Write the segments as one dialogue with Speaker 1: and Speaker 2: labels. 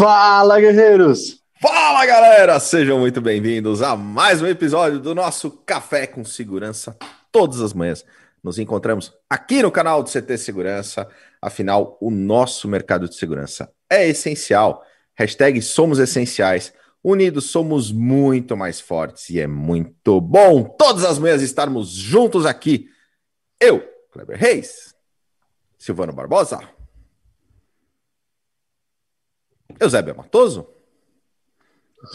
Speaker 1: Fala, guerreiros!
Speaker 2: Fala, galera! Sejam muito bem-vindos a mais um episódio do nosso Café com Segurança. Todas as manhãs nos encontramos aqui no canal do CT Segurança. Afinal, o nosso mercado de segurança é essencial. Hashtag somos essenciais. Unidos somos muito mais fortes e é muito bom todas as manhãs estarmos juntos aqui. Eu, Kleber Reis, Silvano Barbosa, Eusébio Matoso.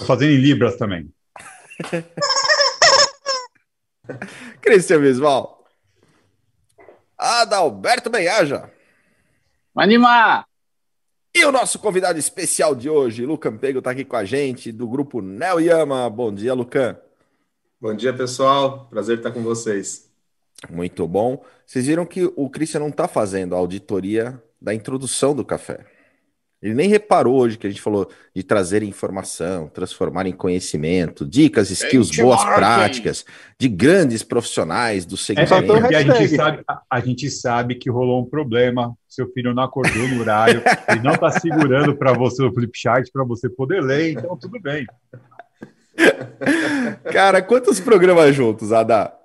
Speaker 3: Fazendo em Libras também.
Speaker 2: Cristian Visval. Adalberto Benhaja.
Speaker 1: Animar!
Speaker 2: E o nosso convidado especial de hoje, Lucan Pego, está aqui com a gente, do grupo Neo Yama. Bom dia, Lucan.
Speaker 4: Bom dia, pessoal. Prazer estar com vocês.
Speaker 2: Muito bom. Vocês viram que o Christian não está fazendo a auditoria da introdução do café. Ele nem reparou hoje que a gente falou de trazer informação, transformar em conhecimento, dicas, skills, boas práticas, de grandes profissionais do
Speaker 3: É,
Speaker 2: segmento.
Speaker 3: porque a gente, sabe, a, a gente sabe que rolou um problema. Seu filho não acordou no horário, ele não está segurando para você o flip chart para você poder ler, então tudo bem.
Speaker 2: Cara, quantos programas juntos, Ada?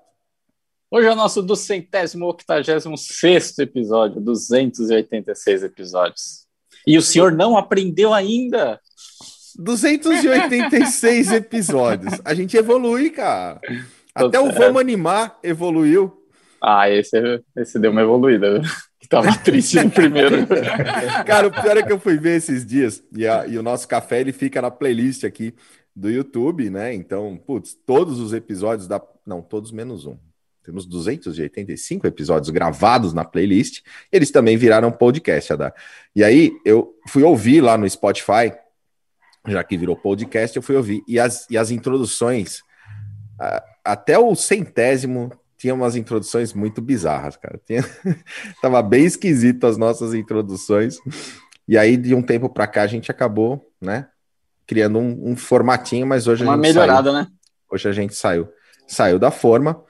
Speaker 1: Hoje é o nosso duzentésimo octagésimo sexto episódio, 286 episódios. E o senhor não aprendeu ainda?
Speaker 2: 286 episódios. A gente evolui, cara.
Speaker 1: Tô
Speaker 2: Até o. Vamos Animar evoluiu.
Speaker 1: Ah, esse, esse deu uma evoluída. Tava triste no primeiro.
Speaker 2: Cara, o pior é que eu fui ver esses dias e, a- e o nosso café ele fica na playlist aqui do YouTube, né? Então, putz, todos os episódios da. Não, todos menos um. Temos 285 episódios gravados na playlist. Eles também viraram podcast, Adá. E aí eu fui ouvir lá no Spotify, já que virou podcast, eu fui ouvir. E as, e as introduções, até o centésimo, tinha umas introduções muito bizarras, cara. Tinha... Tava bem esquisito as nossas introduções. E aí, de um tempo para cá, a gente acabou, né? Criando um, um formatinho, mas hoje
Speaker 1: Uma
Speaker 2: a gente
Speaker 1: melhorada, né?
Speaker 2: saiu. Hoje a gente saiu, saiu da forma,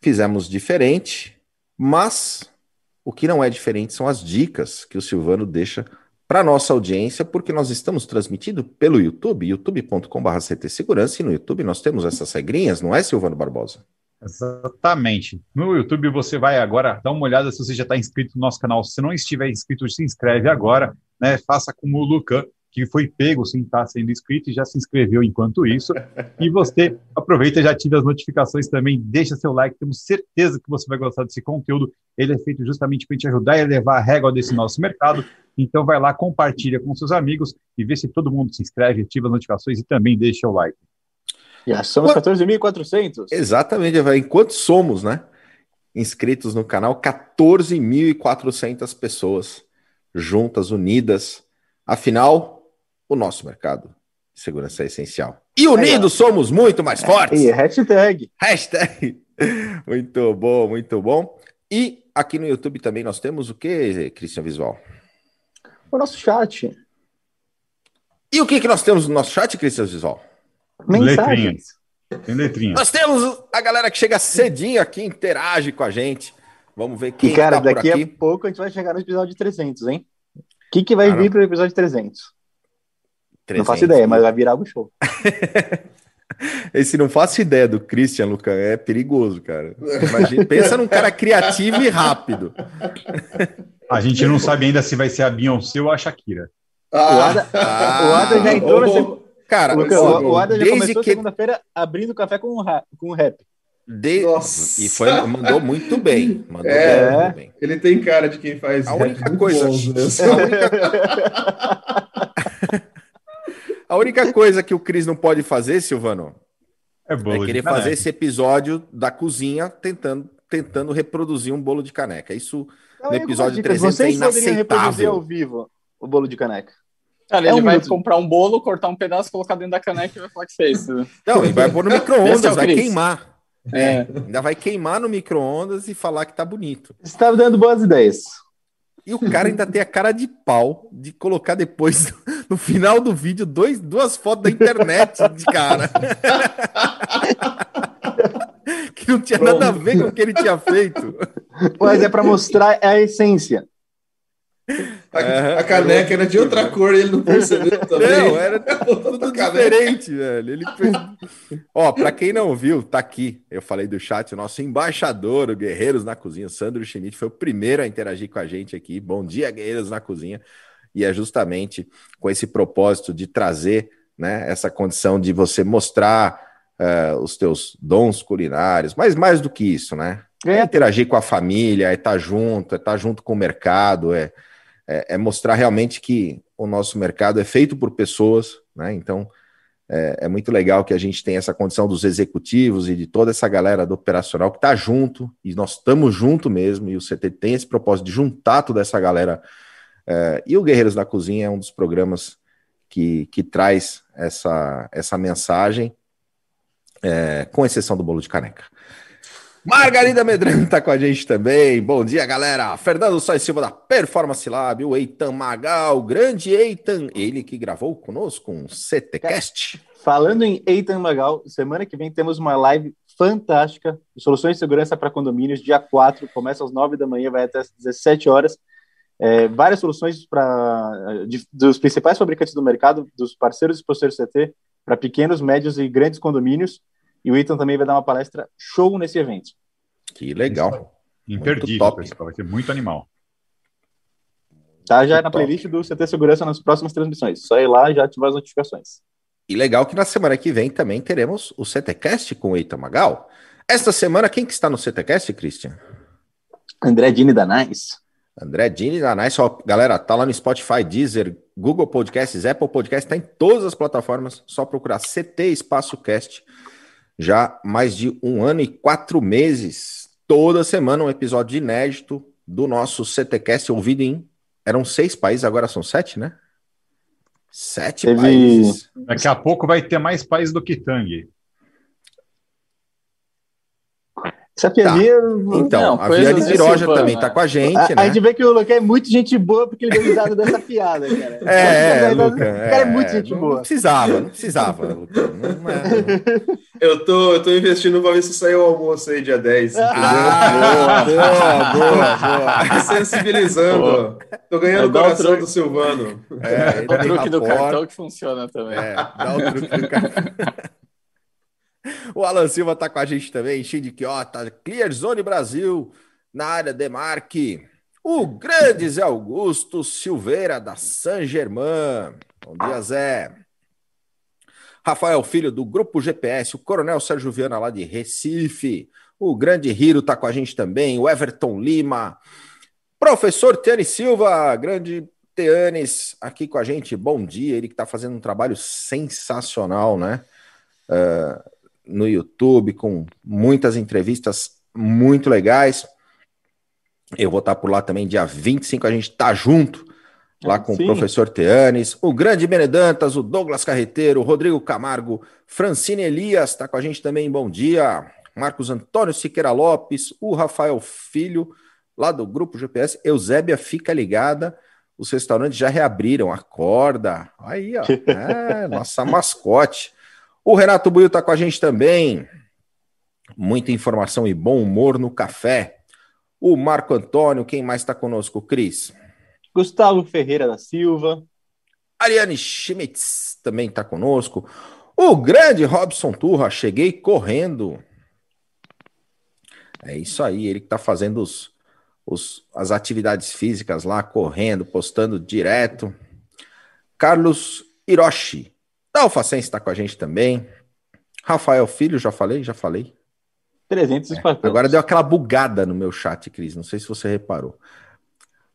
Speaker 2: fizemos diferente, mas o que não é diferente são as dicas que o Silvano deixa para nossa audiência, porque nós estamos transmitindo pelo YouTube, youtube.com.br CT Segurança, e no YouTube nós temos essas regrinhas, não é, Silvano Barbosa?
Speaker 3: Exatamente. No YouTube você vai agora dar uma olhada se você já está inscrito no nosso canal. Se não estiver inscrito, se inscreve agora, né? Faça como o Lucan, que foi pego sem estar sendo inscrito e já se inscreveu enquanto isso. E você aproveita e já ativa as notificações também, deixa seu like, temos certeza que você vai gostar desse conteúdo. Ele é feito justamente para te ajudar a elevar a régua desse nosso mercado. Então vai lá, compartilha com seus amigos e vê se todo mundo se inscreve, ativa as notificações e também deixa o like.
Speaker 1: Já somos 14.400.
Speaker 2: Exatamente. Enquanto somos, né? Inscritos no canal, 14.400 pessoas juntas, unidas. Afinal, o nosso mercado de segurança é essencial. E unidos somos muito mais fortes.
Speaker 1: E hashtag.
Speaker 2: Hashtag. Muito bom, muito bom. E aqui no YouTube também nós temos o que, Cristian Visual?
Speaker 5: o nosso chat.
Speaker 2: E o que, que nós temos no nosso chat, Cristian Visual?
Speaker 5: Mensagens.
Speaker 3: Tem letrinha.
Speaker 2: Nós temos a galera que chega cedinho aqui, interage com a gente. Vamos ver quem
Speaker 5: E, cara,
Speaker 2: tá por
Speaker 5: daqui
Speaker 2: aqui.
Speaker 5: a pouco a gente vai chegar no episódio 300, hein? O que, que vai
Speaker 2: Cara.
Speaker 5: vir pro episódio 300? Não
Speaker 2: 300.
Speaker 5: faço ideia, mas vai virar o show.
Speaker 2: Esse não faço ideia do Christian, Lucan, é perigoso, cara. Imagina, pensa num cara criativo e rápido.
Speaker 3: A gente não sabe ainda se vai ser a Beyoncé ou a Shakira.
Speaker 5: o Ada,
Speaker 2: Ah,
Speaker 5: o Ada já entrou na segunda.
Speaker 2: Cara,
Speaker 5: Luca, o, o Ada já
Speaker 2: desde
Speaker 5: começou
Speaker 2: que-
Speaker 5: segunda-feira abrindo café com, um com um rap.
Speaker 2: de-
Speaker 4: Nossa.
Speaker 2: e foi, mandou muito bem. Mandou
Speaker 4: É.
Speaker 2: muito bem.
Speaker 4: Ele tem cara de quem faz
Speaker 2: A
Speaker 4: rap
Speaker 2: única coisa-
Speaker 4: bons mesmo.
Speaker 2: A única... A única coisa que o Cris não pode fazer, Silvano,
Speaker 3: É bolo
Speaker 2: é querer
Speaker 3: caneca.
Speaker 2: fazer esse episódio da cozinha tentando, tentando reproduzir um bolo de caneca. Isso
Speaker 5: Então,
Speaker 2: No episódio
Speaker 5: algumas dicas.
Speaker 2: 300 é
Speaker 5: Vocês reproduzir
Speaker 2: inaceitável.
Speaker 5: ao vivo o bolo de caneca.
Speaker 1: Cara,
Speaker 5: É
Speaker 1: ele
Speaker 5: um
Speaker 1: vai
Speaker 5: minuto.
Speaker 1: comprar um bolo, cortar um pedaço, colocar dentro da caneca e vai falar que fez.
Speaker 2: Não, e vai pôr no
Speaker 1: é
Speaker 2: micro-ondas,
Speaker 1: o
Speaker 2: vai queimar.
Speaker 1: É.
Speaker 2: Ainda vai queimar no micro-ondas e falar que tá bonito.
Speaker 5: Você estava dando boas ideias.
Speaker 2: E o cara ainda tem a cara de pau de colocar depois, no final do vídeo, dois, duas fotos da internet de cara. que não tinha nada a ver com o que ele tinha feito.
Speaker 5: Mas é para mostrar a essência.
Speaker 4: A,
Speaker 2: Aham.
Speaker 4: a caneca era de outra cor e ele não percebeu também.
Speaker 2: Não, era tudo
Speaker 4: Outra caneca.
Speaker 2: diferente, velho. Ele Ó, pra quem não viu, tá aqui. Eu falei do chat, o nosso embaixador, o Guerreiros na Cozinha, Sandro Schmidt, foi o primeiro a interagir com a gente aqui. Bom dia, Guerreiros na Cozinha. E é justamente com esse propósito de trazer né, essa condição de você mostrar eh, os teus dons culinários, mas mais do que isso, né? É
Speaker 5: É.
Speaker 2: interagir com a família, é estar junto, é estar junto com o mercado, é, é, é mostrar realmente que o nosso mercado é feito por pessoas, né? Então é, é muito legal que a gente tenha essa condição dos executivos e de toda essa galera do operacional que está junto, e nós estamos junto mesmo, e o CT tem esse propósito de juntar toda essa galera. é, e o Guerreiros da Cozinha é um dos programas que, que traz essa, essa mensagem, é, com exceção do bolo de caneca. Margarida Medrano está com a gente também. Bom dia, galera. Fernando Sois Silva da Performance Lab, o Eitan Magal, grande Eitan, ele que gravou conosco um CTcast.
Speaker 5: Falando em Eitan Magal, semana que vem temos uma live fantástica soluções de segurança para condomínios, dia 4, começa às 9 da manhã, vai até às 17 horas. É, várias soluções para dos principais fabricantes do mercado, dos parceiros e parceiros CT, para pequenos, médios e grandes condomínios. E o Eitan também vai dar uma palestra show nesse evento.
Speaker 2: Que legal.
Speaker 3: Imperdível,
Speaker 2: top.
Speaker 3: pessoal. Vai ser muito animal.
Speaker 5: Tá já na
Speaker 2: Top.
Speaker 5: playlist do CT Segurança nas próximas transmissões. Só ir lá e já ativar as notificações.
Speaker 2: E legal que na semana que vem também teremos o CTcast com o Eitan Magal. Esta semana, quem que está no CTcast, Christian?
Speaker 5: André Dini da Nice.
Speaker 2: André Dini da Nice. Ó, galera, tá lá no Spotify, Deezer, Google Podcasts, Apple Podcasts, tá em todas as plataformas. Só procurar CT Espaço Cast. Já mais de um ano e quatro meses. Toda semana um episódio inédito do nosso CTcast ouvido em. Eram seis países, agora são sete, né? Sete
Speaker 5: Teve-
Speaker 2: países.
Speaker 3: Daqui a pouco vai ter mais país do que Tang.
Speaker 5: Essa piadinha.
Speaker 2: Então,
Speaker 1: Não,
Speaker 2: a Viane
Speaker 1: Silvana.
Speaker 2: também tá com a gente,
Speaker 5: A, a
Speaker 2: né?
Speaker 5: gente vê que o Luca é muito gente boa porque ele deu risada dessa piada, cara.
Speaker 2: É, é,
Speaker 5: o
Speaker 2: Luca.
Speaker 5: cara é muito gente
Speaker 2: não,
Speaker 5: boa.
Speaker 2: Não precisava, não precisava, Luca. Não é-
Speaker 4: Eu tô, eu tô investindo pra ver se sai o almoço aí dia 10. entendeu?
Speaker 2: Ah, boa, boa, boa.
Speaker 4: Tá sensibilizando. Tô ganhando
Speaker 1: É,
Speaker 4: o
Speaker 1: o
Speaker 4: coração do Silvano.
Speaker 2: É,
Speaker 1: O truque do cartão que funciona também.
Speaker 2: É, dá o truque do cartão. O Alan Silva tá com a gente também, Shindy Quiota, Clear Zone Brasil, na área Demarque. O grande Zé Augusto Silveira, da San Germain. Bom dia, Zé. Rafael Filho, do Grupo GPS, o Coronel Sérgio Viana, lá de Recife. O grande Hiro tá com a gente também, o Everton Lima. Professor Tiane Silva, grande Teanes, aqui com a gente. Bom dia, ele que está fazendo um trabalho sensacional, né? Ah, no YouTube, com muitas entrevistas muito legais. Eu vou estar por lá também, dia 25, a gente tá junto, lá com
Speaker 5: Sim.
Speaker 2: o professor Teanes, o grande Benedantas, o Douglas Carreteiro, o Rodrigo Camargo, Francine Elias, está com a gente também, bom dia. Marcos Antônio Siqueira Lopes, o Rafael Filho, lá do Grupo GPS, Eusébia fica ligada, os restaurantes já reabriram, acorda. Aí, ó, é, nossa mascote. O Renato Buio está com a gente também. Muita informação e bom humor no café. O Marco Antônio, quem mais está conosco, Cris?
Speaker 5: Gustavo Ferreira da Silva.
Speaker 2: Ariane Schmitz também está conosco. O grande Robson Turra, cheguei correndo. É isso aí, ele que está fazendo os, os- as atividades físicas lá, correndo, postando direto. Carlos Hiroshi, da Alfacense está com a gente também. Rafael Filho, já falei? Já falei.
Speaker 5: 300 espartanos.
Speaker 2: É, Agora deu aquela bugada no meu chat, Cris. Não sei se você reparou.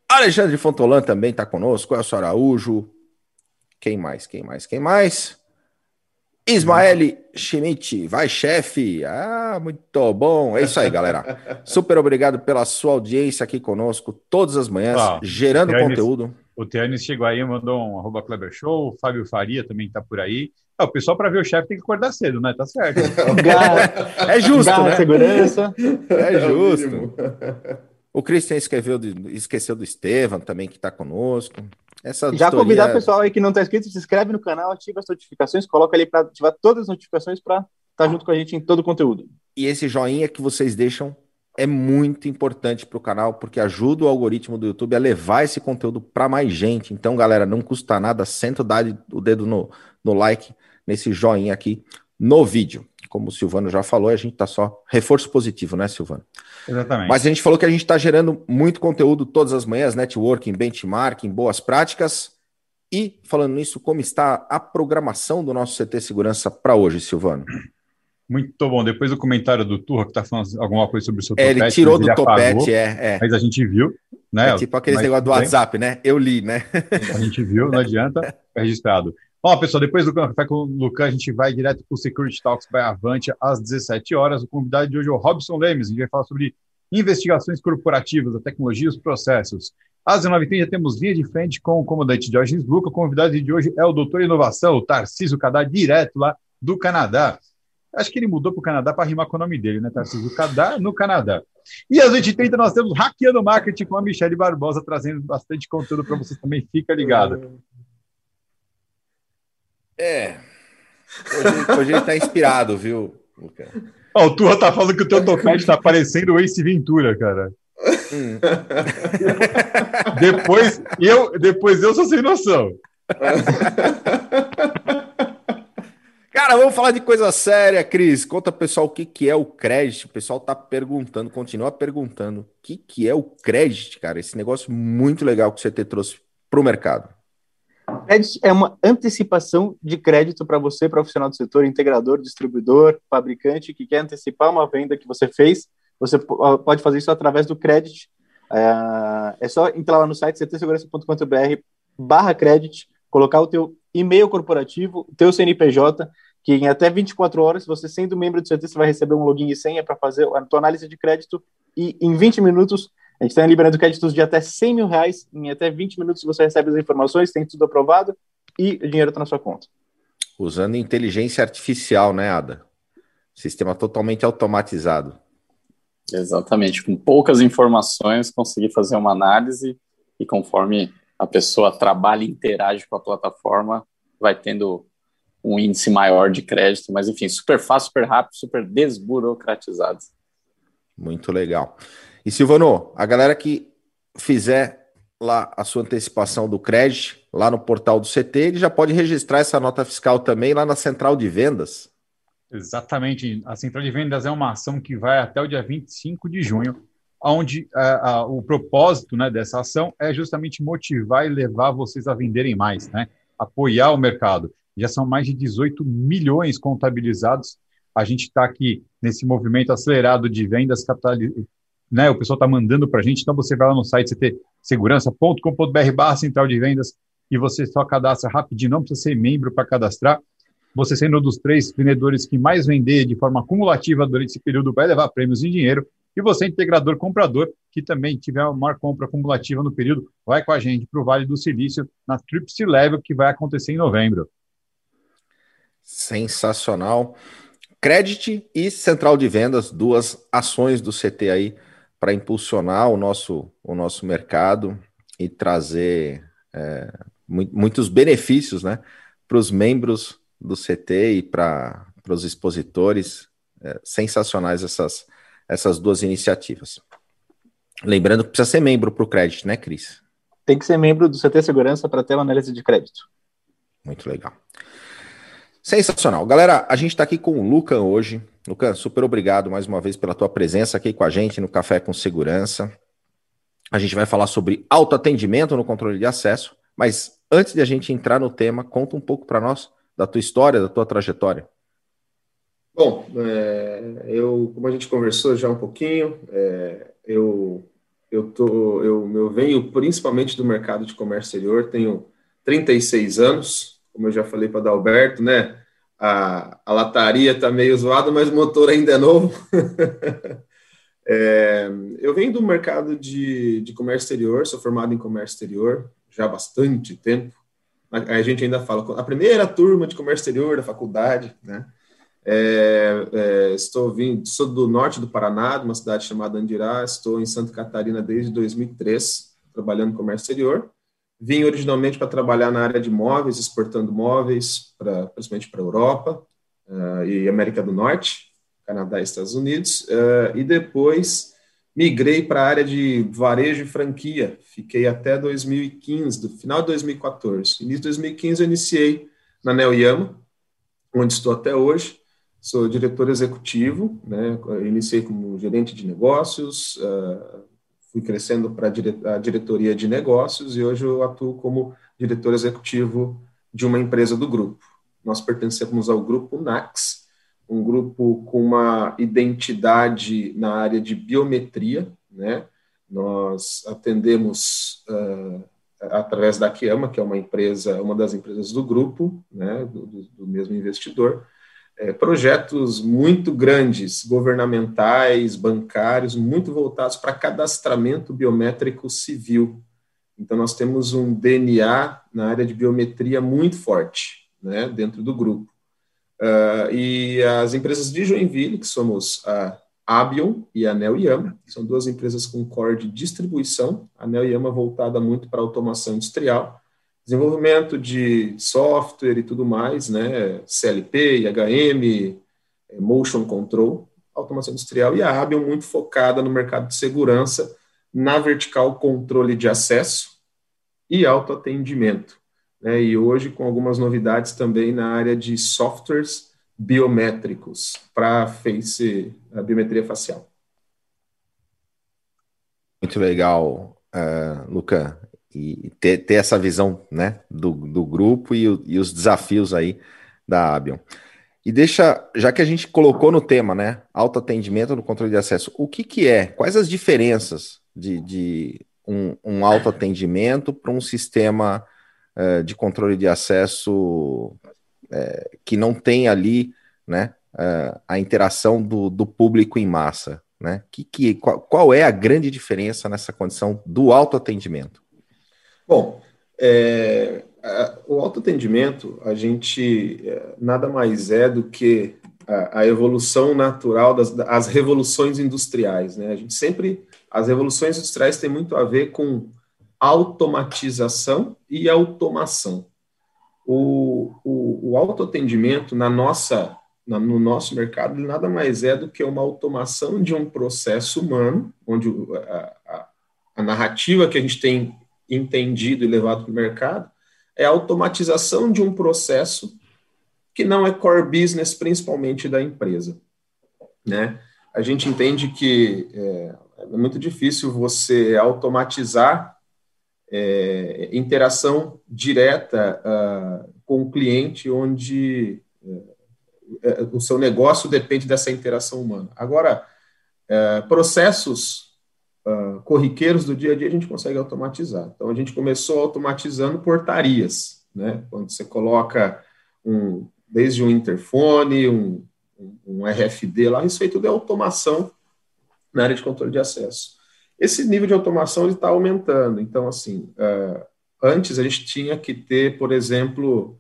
Speaker 2: Alexandre Fontolan também está conosco. Elcio Araújo. Quem mais? Quem mais? Quem mais? Ismael Schmidt. Vai, chefe. Ah, muito bom. É isso aí, galera. Super obrigado pela sua audiência aqui conosco todas as manhãs,
Speaker 3: Ah,
Speaker 2: gerando
Speaker 3: aí,
Speaker 2: conteúdo.
Speaker 3: O Teanis chegou aí, mandou um arroba Kleber Show, o Fábio Faria também tá por aí. Ah, o pessoal, para ver o chefe, tem que acordar cedo, né? Tá certo.
Speaker 2: É justo,
Speaker 5: garra,
Speaker 2: né?
Speaker 5: segurança.
Speaker 2: É
Speaker 4: o
Speaker 2: justo. O Christian escreveu de- esqueceu do Estevam também, que está conosco. Essa
Speaker 5: Já convidar o pessoal aí que não está inscrito, se inscreve no canal, ativa as notificações, coloca ali para ativar todas as notificações para estar junto com a gente em todo o conteúdo.
Speaker 2: E esse joinha que vocês deixam é muito importante para o canal, porque ajuda o algoritmo do YouTube a levar esse conteúdo para mais gente. Então, galera, não custa nada, senta o dedo no, no like, nesse joinha aqui no vídeo. Como o Silvano já falou, a gente está só reforço positivo, né, Silvano?
Speaker 3: Exatamente.
Speaker 2: Mas a gente falou que a gente está gerando muito conteúdo todas as manhãs, networking, benchmarking, boas práticas. E, falando nisso, como está a programação do nosso CT Segurança para hoje, Silvano?
Speaker 3: Muito bom. Depois do comentário do Turra, que está falando alguma coisa sobre o seu
Speaker 2: é, topete. Ele tirou do ele topete, apagou, é, é.
Speaker 3: Mas a gente viu, né?
Speaker 2: É tipo aquele negócio do WhatsApp, né? Eu li, né?
Speaker 3: A gente viu, não adianta, é registrado. Bom, pessoal, depois do Café com o Lucan, a gente vai direto para o Security Talks by Avante às 17 horas. O convidado de hoje é o Robson Lemes. A gente vai falar sobre investigações corporativas, a tecnologia e os processos. Às 19h30 já temos linha de frente com o comandante Diógenes Luca. O convidado de hoje é o doutor Inovação, o Tarcísio Cadá, direto lá do Canadá. Acho que ele mudou para o Canadá para rimar com o nome dele, né? Tarcísio Cadá, no Canadá. E às 20h30 nós temos Hackeando Marketing com a Michelle Barbosa, trazendo bastante conteúdo para vocês também. Fica ligado.
Speaker 2: É. Hoje, hoje ele está inspirado, viu,
Speaker 3: Lucas? Oh, o Turra tá falando que o teu topete tá parecendo o Ace Ventura, cara. Hum. depois, eu, depois eu sou sem noção.
Speaker 2: Cara, vamos falar de coisa séria, Cris. Conta pessoal o que, que é o crédito. O pessoal tá perguntando, continua perguntando. O que, que é o crédito, cara? Esse negócio muito legal que você te trouxe para o mercado.
Speaker 5: Crédito é uma antecipação de crédito para você, profissional do setor, integrador, distribuidor, fabricante, que quer antecipar uma venda que você fez. Você pode fazer isso através do crédito. É, é só entrar lá no site ctsegurança.com.br barra crédito, colocar o teu e-mail corporativo, teu CNPJ, que em até 24 horas, você sendo membro do CT, você vai receber um login e senha para fazer a tua análise de crédito e em 20 minutos, a gente está liberando créditos de até 100 mil reais, em até 20 minutos você recebe as informações, tem tudo aprovado e o dinheiro está na sua conta.
Speaker 2: Usando inteligência artificial, né, Ada? Sistema totalmente automatizado.
Speaker 1: Exatamente, com poucas informações, conseguir fazer uma análise e conforme a pessoa trabalha e interage com a plataforma, vai tendo um índice maior de crédito, mas enfim, super fácil, super rápido, super desburocratizado.
Speaker 2: Muito legal. E Silvano, a galera que fizer lá a sua antecipação do crédito, lá no portal do CT, ele já pode registrar essa nota fiscal também lá na central de vendas.
Speaker 3: Exatamente. A central de vendas é uma ação que vai até o dia 25 de junho onde uh, uh, o propósito né, dessa ação é justamente motivar e levar vocês a venderem mais, né? apoiar o mercado. Já são mais de 18 milhões contabilizados. A gente está aqui nesse movimento acelerado de vendas capitalizadas. Né, o pessoal está mandando para a gente, então você vai lá no site ctsegurança.com.br barra central de vendas e você só cadastra rapidinho, não precisa ser membro para cadastrar. Você sendo um dos três vendedores que mais vender de forma acumulativa durante esse período vai levar prêmios em dinheiro. E você, integrador comprador, que também tiver uma maior compra acumulativa no período, vai com a gente para o Vale do Silício, na Tripsy Level, que vai acontecer em novembro.
Speaker 2: Sensacional. Credit e Central de Vendas, duas ações do CT aí para impulsionar o nosso, o nosso mercado e trazer é, muitos benefícios né, para os membros do CT e para os expositores. É, sensacionais essas, essas duas iniciativas. Lembrando que precisa ser membro para o crédito, né, Cris?
Speaker 5: Tem que ser membro do CT Segurança para ter uma análise de crédito.
Speaker 2: Muito legal. Sensacional. Galera, a gente está aqui com o Lucan hoje. Lucan, super obrigado mais uma vez pela tua presença aqui com a gente no Café com Segurança. A gente vai falar sobre autoatendimento no controle de acesso, mas antes de a gente entrar no tema, conta um pouco para nós da tua história, da tua trajetória.
Speaker 4: Bom, é, eu, como a gente conversou já um pouquinho, é, eu, eu, tô, eu, eu venho principalmente do mercado de comércio exterior, tenho 36 anos, como eu já falei para o Adalberto, né? A, a lataria está meio zoada, mas o motor ainda é novo. é, eu venho do mercado de, de comércio exterior, sou formado em comércio exterior já há bastante tempo. A, a gente ainda fala, a primeira turma de comércio exterior da faculdade, né? É, é, estou vindo, sou do norte do Paraná, de uma cidade chamada Andirá. Estou em Santa Catarina desde 2003, trabalhando no comércio exterior. Vim originalmente para trabalhar na área de móveis, exportando móveis, pra, principalmente para a Europa uh, e América do Norte, Canadá e Estados Unidos. Uh, e depois migrei para a área de varejo e franquia. Fiquei até 2015, do final de 2014. Início de 2015 eu iniciei na Neoyama, onde estou até hoje. Sou diretor executivo, né? iniciei como gerente de negócios, uh, fui crescendo para a diretoria de negócios e hoje eu atuo como diretor executivo de uma empresa do grupo. Nós pertencemos ao grupo NAX, um grupo com uma identidade na área de biometria, né? Nós atendemos uh, através da Kiama, que é uma empresa, uma das empresas do grupo, né, do, do mesmo investidor, é, projetos muito grandes, governamentais, bancários, muito voltados para cadastramento biométrico civil. Então, nós temos um DNA na área de biometria muito forte, né, dentro do grupo. Uh, e as empresas de Joinville, que somos a Abion e a Nel Yama, que são duas empresas com core de distribuição, a Nel Yama voltada muito para automação industrial, desenvolvimento de software e tudo mais, né, CLP, IHM, eh, motion control, automação industrial, e a Abion muito focada no mercado de segurança, na vertical controle de acesso e autoatendimento. Né, e hoje com algumas novidades também na área de softwares biométricos para face, a biometria facial.
Speaker 2: Muito legal, uh, Luca e ter, ter essa visão né, do, do grupo e, e os desafios aí da Abion. E deixa, já que a gente colocou no tema, né, autoatendimento no controle de acesso, o que, que é? Quais as diferenças de, de um, um autoatendimento para um sistema uh, de controle de acesso uh, que não tem ali, né, uh, a interação do, do público em massa, né? Que, que, qual, qual é a grande diferença nessa condição do autoatendimento?
Speaker 4: Bom, é, o autoatendimento, a gente é, nada mais é do que a, a evolução natural das as revoluções industriais, né? A gente sempre, as revoluções industriais têm muito a ver com automatização e automação. O, o, o autoatendimento na nossa, na, no nosso mercado, nada mais é do que uma automação de um processo humano, onde a, a, a narrativa que a gente tem entendido e levado para o mercado, é a automatização de um processo que não é core business, principalmente da empresa. Né? A gente entende que é, é muito difícil você automatizar é, interação direta uh, com o cliente, onde uh, o seu negócio depende dessa interação humana. Agora, uh, processos corriqueiros do dia a dia a gente consegue automatizar. Então a gente começou automatizando portarias, né? Quando você coloca um desde um interfone, um, um RFD lá, isso aí tudo é automação na área de controle de acesso. Esse nível de automação está aumentando. Então, assim, uh, antes a gente tinha que ter, por exemplo,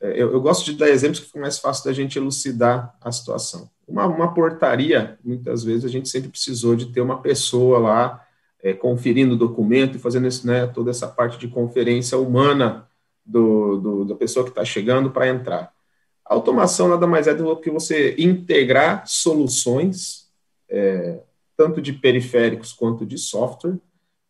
Speaker 4: eh, eu, eu, gosto de dar exemplos que fica mais fácil da gente elucidar a situação. Uma, uma, portaria, muitas vezes a gente sempre precisou de ter uma pessoa lá é, conferindo o documento e fazendo esse, né, toda essa parte de conferência humana do, do da pessoa que está chegando para entrar. A automação nada mais é do que você integrar soluções, é, tanto de periféricos quanto de software,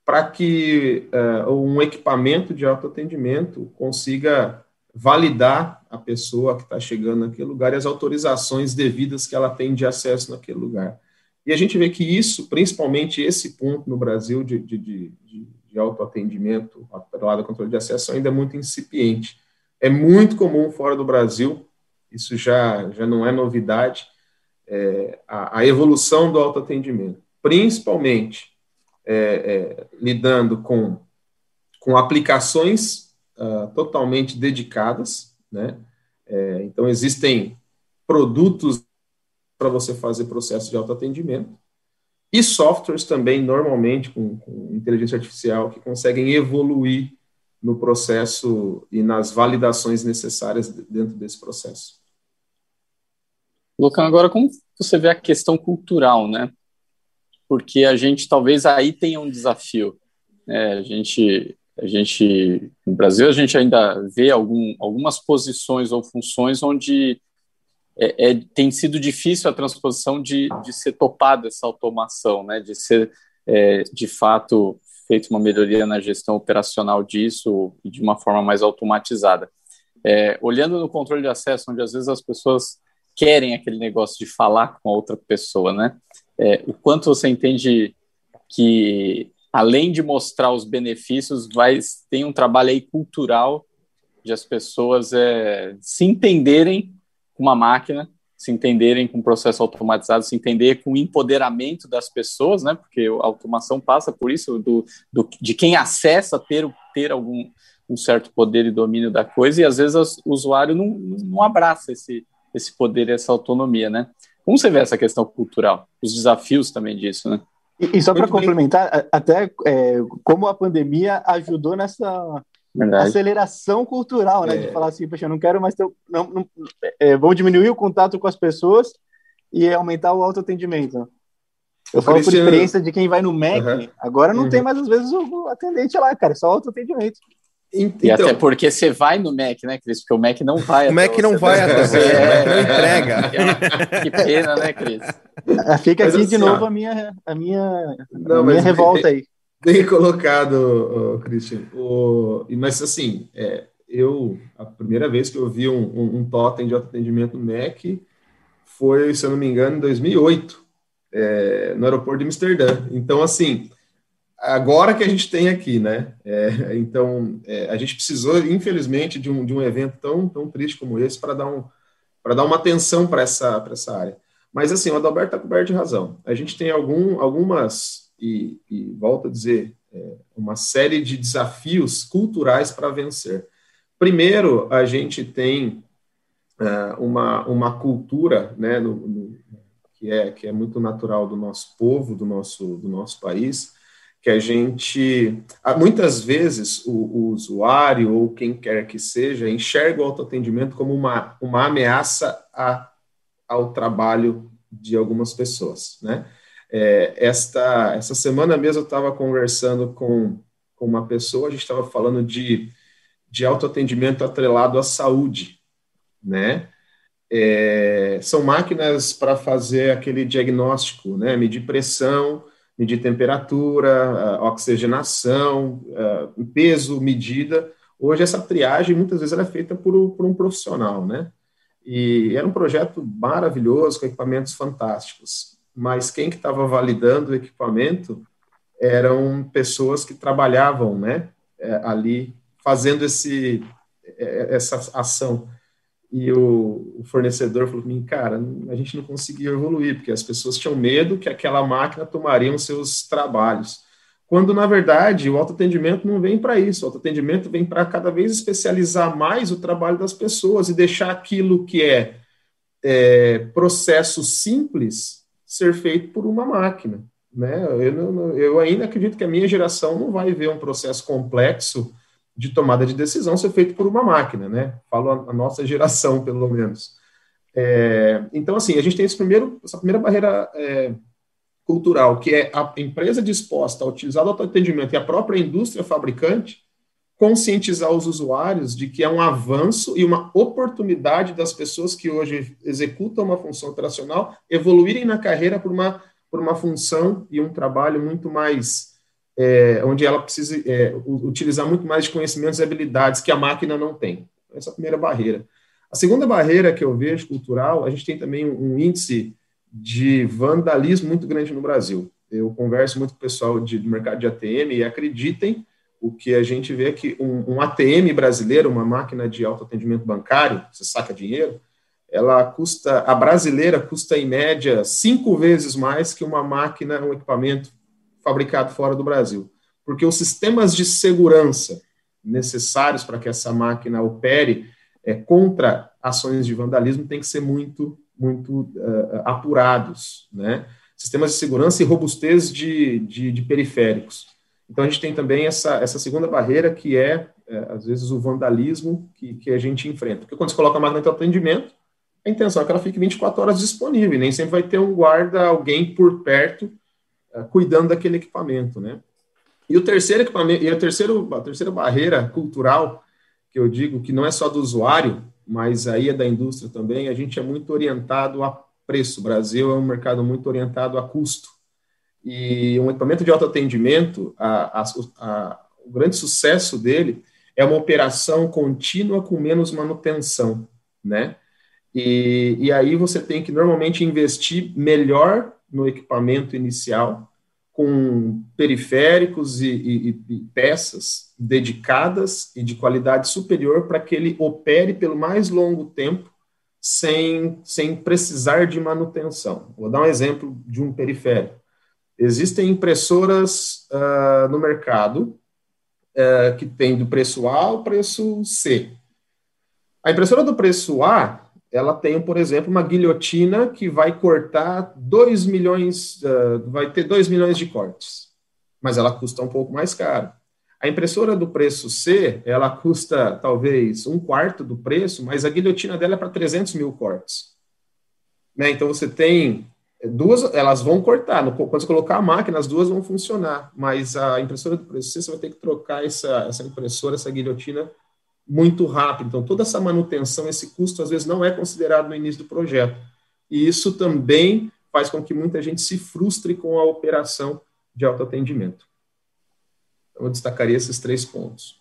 Speaker 4: para que é, um equipamento de autoatendimento consiga validar a pessoa que está chegando naquele lugar e as autorizações devidas que ela tem de acesso naquele lugar. E a gente vê que isso, principalmente esse ponto no Brasil de, de, de, de autoatendimento, lado do controle de acesso, ainda é muito incipiente. É muito comum fora do Brasil, isso já, já não é novidade, é, a, a, evolução do autoatendimento, principalmente é, é, lidando com, com aplicações uh, totalmente dedicadas, né? É, então, existem produtos para você fazer processo de autoatendimento e softwares também, normalmente, com, com inteligência artificial, que conseguem evoluir no processo e nas validações necessárias dentro desse processo.
Speaker 1: Lucão, agora como você vê a questão cultural, né? Porque a gente talvez aí tenha um desafio. É, a gente a gente, no Brasil, a gente ainda vê algum, algumas posições ou funções onde é, é, tem sido difícil a transposição de, de ser topada essa automação, né, de ser, é, de fato, feita uma melhoria na gestão operacional disso de uma forma mais automatizada. É, olhando no controle de acesso, onde às vezes as pessoas querem aquele negócio de falar com a outra pessoa, né? É, o quanto você entende que, além de mostrar os benefícios, vai tem um trabalho aí cultural de as pessoas é, se entenderem com uma máquina, se entenderem com um processo automatizado, se entender com o empoderamento das pessoas, né? Porque a automação passa por isso, do, do de quem acessa ter, ter algum um certo poder e domínio da coisa, e às vezes o usuário não, não abraça esse, esse poder e essa autonomia, né? Como você vê essa questão cultural? Os desafios também disso, né?
Speaker 5: E, e só para complementar, até é, como a pandemia ajudou nessa Verdade. aceleração cultural, né? É. De falar assim, poxa, eu não quero mais ter. Não, não, é, vamos diminuir o contato com as pessoas e aumentar o autoatendimento. Eu falo por experiência de quem vai no Mac, uhum. agora não uhum. tem mais, às vezes, o atendente lá, cara, só autoatendimento.
Speaker 1: Então, e até porque você vai no Mac, né, Cris? Porque o Mac não vai.
Speaker 2: O Mac não vai até você, é, não entrega.
Speaker 1: Que pena, né, Cris?
Speaker 5: Fica mas aqui assim, de novo ó, a minha, a minha, não, a minha revolta aí
Speaker 4: bem colocado, Christian. O, mas assim, é, eu a primeira vez que eu vi um, um, um totem de autoatendimento no Mac foi, se eu não me engano, em 2008, é, no aeroporto de Amsterdã. Então, assim, agora que a gente tem aqui, né? É, então, é, a gente precisou, infelizmente, de um, de um evento tão, tão triste como esse para dar, um, dar uma atenção para essa, essa área. Mas, assim, o Adalberto está coberto de razão. A gente tem algum, algumas e, e volto a dizer, é, uma série de desafios culturais para vencer. Primeiro, a gente tem é, uma, uma cultura né, no, no, que, é, que é muito natural do nosso povo, do nosso, do nosso país, que a gente, muitas vezes, o, o usuário ou quem quer que seja, enxerga o autoatendimento como uma, uma ameaça a, ao trabalho de algumas pessoas, né? É, esta, essa semana mesmo eu estava conversando com, com uma pessoa, a gente estava falando de, de autoatendimento atrelado à saúde, né? É, são máquinas para fazer aquele diagnóstico, né? Medir pressão, medir temperatura, oxigenação, peso, medida. Hoje essa triagem muitas vezes é feita por, por um profissional, né? E era um projeto maravilhoso, com equipamentos fantásticos mas quem que estava validando o equipamento eram pessoas que trabalhavam, né, é, ali fazendo esse é, essa ação. E o, fornecedor falou para mim, cara, a gente não conseguia evoluir, porque as pessoas tinham medo que aquela máquina tomaria os seus trabalhos. Quando, na verdade, o autoatendimento não vem para isso. O autoatendimento vem para cada vez especializar mais o trabalho das pessoas e deixar aquilo que é, é processo simples ser feito por uma máquina. Né? Eu, não, eu ainda acredito que a minha geração não vai ver um processo complexo de tomada de decisão ser feito por uma máquina, né? Falo a, a nossa geração, pelo menos. É, então, assim, a gente tem esse primeiro, essa primeira barreira é, cultural, que é a empresa disposta a utilizar o autoatendimento e a própria indústria fabricante conscientizar os usuários de que é um avanço e uma oportunidade das pessoas que hoje executam uma função operacional evoluírem na carreira por uma, por uma função e um trabalho muito mais, é, onde ela precisa é, utilizar muito mais de conhecimentos e habilidades que a máquina não tem. Essa é a primeira barreira. A segunda barreira que eu vejo cultural, a gente tem também um índice de vandalismo muito grande no Brasil. Eu converso muito com o pessoal de, do mercado de ATM e acreditem o que a gente vê é que um, um ATM brasileiro, uma máquina de autoatendimento bancário, você saca dinheiro, ela custa, a brasileira custa em média cinco vezes mais que uma máquina, um equipamento fabricado fora do Brasil. Porque os sistemas de segurança necessários para que essa máquina opere é, contra ações de vandalismo têm que ser muito, muito uh, apurados, né? Sistemas de segurança e robustez de, de, de periféricos. Então, a gente tem também essa, essa segunda barreira, que é, é às vezes, o vandalismo que, que a gente enfrenta. Porque quando você coloca a máquina de atendimento, a intenção é que ela fique 24 horas disponível, nem sempre vai ter um guarda, alguém por perto, uh, cuidando daquele equipamento, né? E o terceiro equipamento, e a terceira, a terceira barreira cultural, que eu digo que não é só do usuário, mas aí é da indústria também, a gente é muito orientado a preço. O Brasil é um mercado muito orientado a custo. E um equipamento de autoatendimento, a, a, a, o grande sucesso dele é uma operação contínua com menos manutenção, né? E, e aí você tem que normalmente investir melhor no equipamento inicial, com periféricos e, e, e peças dedicadas e de qualidade superior para que ele opere pelo mais longo tempo sem, sem precisar de manutenção. Vou dar um exemplo de um periférico. Existem impressoras uh, no mercado uh, que tem do preço A ao preço C. A impressora do preço A, ela tem, por exemplo, uma guilhotina que vai cortar 2 milhões, uh, vai ter 2 milhões de cortes, mas ela custa um pouco mais caro. A impressora do preço C, ela custa talvez um quarto do preço, mas a guilhotina dela é para 300 mil cortes. Né? Então você tem duas, elas vão cortar. No, quando você colocar a máquina, as duas vão funcionar, mas a impressora do você vai ter que trocar essa, essa impressora, essa guilhotina muito rápido. Então, toda essa manutenção, esse custo, às vezes, não é considerado no início do projeto. E isso também faz com que muita gente se frustre com a operação de autoatendimento. Então, eu destacaria esses três pontos.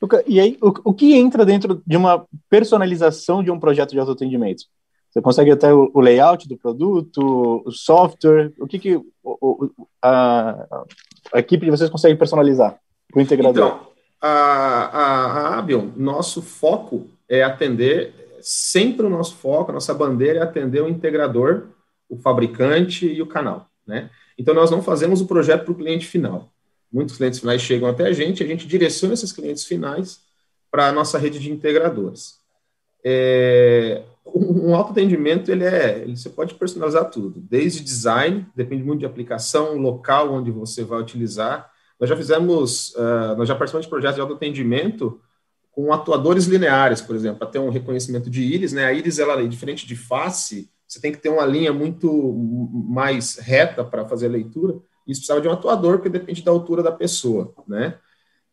Speaker 5: Luca, e aí, o, o que entra dentro de uma personalização de um projeto de autoatendimento? Você consegue até o, layout do produto, o software, o que, que o, a, a, equipe de vocês consegue personalizar para o integrador?
Speaker 4: Então, a, a, a Abion, nosso foco é atender, sempre o nosso foco, a nossa bandeira é atender o integrador, o fabricante e o canal, né? Então, nós não fazemos o projeto para o cliente final. Muitos clientes finais chegam até a gente, a gente direciona esses clientes finais para a nossa rede de integradores. É, um autoatendimento, ele é, ele, você pode personalizar tudo, desde design, depende muito de aplicação, local onde você vai utilizar, nós já fizemos, uh, nós já participamos de projetos de autoatendimento com atuadores lineares, por exemplo, para ter um reconhecimento de íris, né? A íris, ela é diferente de face, você tem que ter uma linha muito mais reta para fazer a leitura. Isso precisava de um atuador, porque depende da altura da pessoa, né?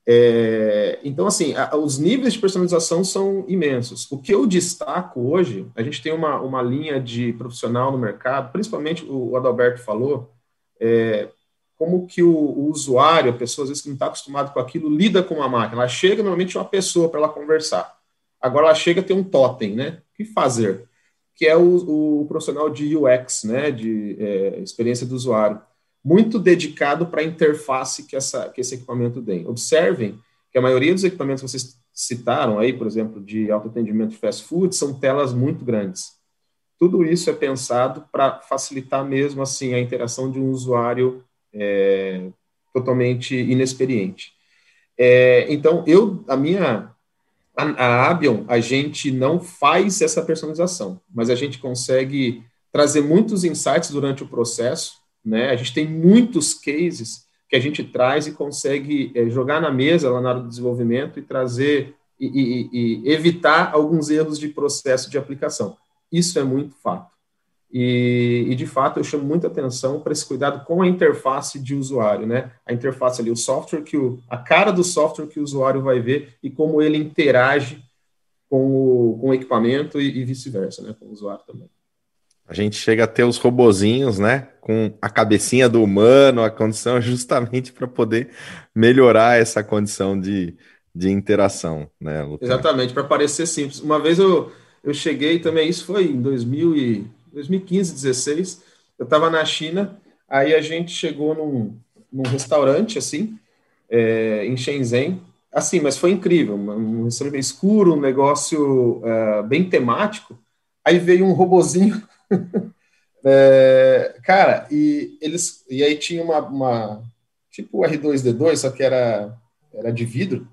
Speaker 4: É, então, assim, a, os níveis de personalização são imensos. O que eu destaco hoje, a gente tem uma, uma linha de profissional no mercado, principalmente o, o Adalberto falou, é, como que o, o, usuário, a pessoa às vezes que não está acostumado com aquilo, lida com uma máquina. Ela chega normalmente uma pessoa para ela conversar. Agora ela chega a ter um totem, né? O que fazer? Que é o, o profissional de UX, né? De é, experiência do usuário, muito dedicado para a interface que, essa, que esse equipamento tem. Observem que a maioria dos equipamentos que vocês citaram aí, por exemplo, de autoatendimento de fast food, são telas muito grandes. Tudo isso é pensado para facilitar mesmo assim a interação de um usuário é, totalmente inexperiente. É, então, eu, a minha, a, a Abion, a gente não faz essa personalização, mas a gente consegue trazer muitos insights durante o processo, né? A gente tem muitos cases que a gente traz e consegue é, jogar na mesa lá na hora do desenvolvimento e trazer e, e, e evitar alguns erros de processo de aplicação. Isso é muito fato. E, e, de fato eu chamo muita atenção para esse cuidado com a interface de usuário, né? A interface ali, o software que o, a cara do software que o usuário vai ver e como ele interage com o, com o equipamento e, e vice-versa, né? Com o usuário também.
Speaker 2: A gente chega a ter os robozinhos, né? Com a cabecinha do humano, a condição justamente para poder melhorar essa condição de, de interação, né?
Speaker 4: Exatamente, para parecer simples. Uma vez eu, eu cheguei também, isso foi em 2000 e 2015, 16, eu estava na China, aí a gente chegou num, num restaurante, assim, é, em Shenzhen, assim, mas foi incrível, um restaurante escuro, um negócio é, bem temático, aí veio um robozinho, é, cara, e eles, e aí tinha uma, uma tipo R2D2, só que era, era de vidro,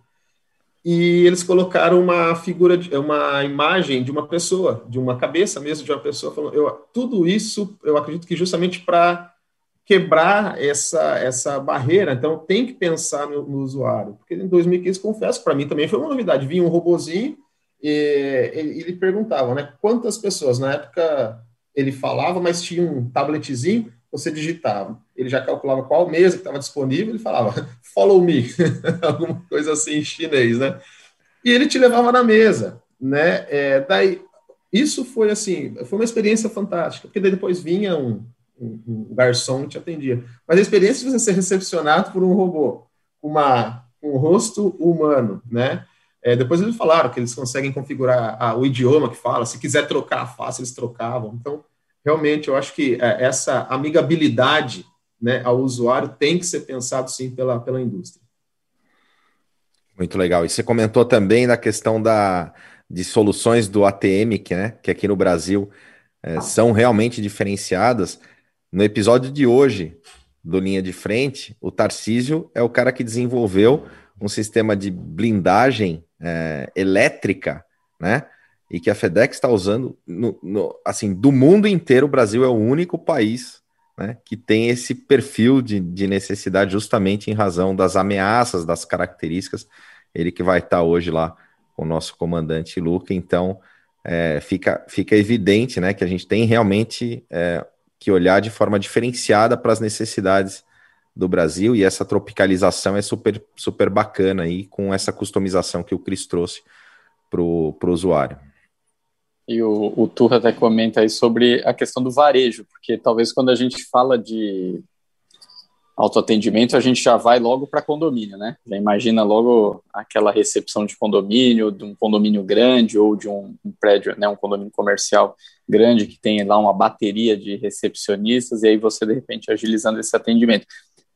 Speaker 4: e eles colocaram uma figura, de, uma imagem de uma pessoa, de uma cabeça mesmo de uma pessoa. Falando, eu, tudo isso, eu acredito que justamente para quebrar essa, essa barreira. Então, tem que pensar no, no usuário. Porque em 2015, confesso, para mim também foi uma novidade. Vinha um robozinho e ele, ele perguntava, né? Quantas pessoas? Na época, ele falava, mas tinha um tabletzinho você digitava. Ele já calculava qual mesa que estava disponível, ele falava, follow me, alguma coisa assim em chinês, né? E ele te levava na mesa. né? É, daí, isso foi assim, foi uma experiência fantástica, porque depois vinha um, um, um garçom que te atendia. Mas a experiência de você ser recepcionado por um robô, uma, um rosto humano, né? É, depois eles falaram que eles conseguem configurar a, o idioma que fala, se quiser trocar a face, eles trocavam. Então, realmente, eu acho que é, essa amigabilidade né, ao usuário tem que ser pensado, sim, pela, pela indústria.
Speaker 2: Muito legal. E você comentou também na questão da, de soluções do ATM, que, né, que aqui no Brasil é, são realmente diferenciadas. No episódio de hoje do Linha de Frente, o Tarcísio é o cara que desenvolveu um sistema de blindagem é, elétrica, né? E que a FedEx está usando, no, no, assim, do mundo inteiro, o Brasil é o único país né, que tem esse perfil de, de, necessidade justamente em razão das ameaças, das características. Ele que vai estar tá hoje lá com o nosso comandante Luca, então é, fica, fica evidente né, que a gente tem realmente é, que olhar de forma diferenciada para as necessidades do Brasil e essa tropicalização é super, super bacana aí com essa customização que o Cris trouxe para o usuário.
Speaker 1: E o, o Turra até comenta aí sobre a questão do varejo, porque talvez quando a gente fala de autoatendimento, a gente já vai logo para condomínio, né? Já imagina logo aquela recepção de condomínio, de um condomínio grande ou de um, um, prédio, né, um condomínio comercial grande que tem lá uma bateria de recepcionistas e aí você de repente agilizando esse atendimento.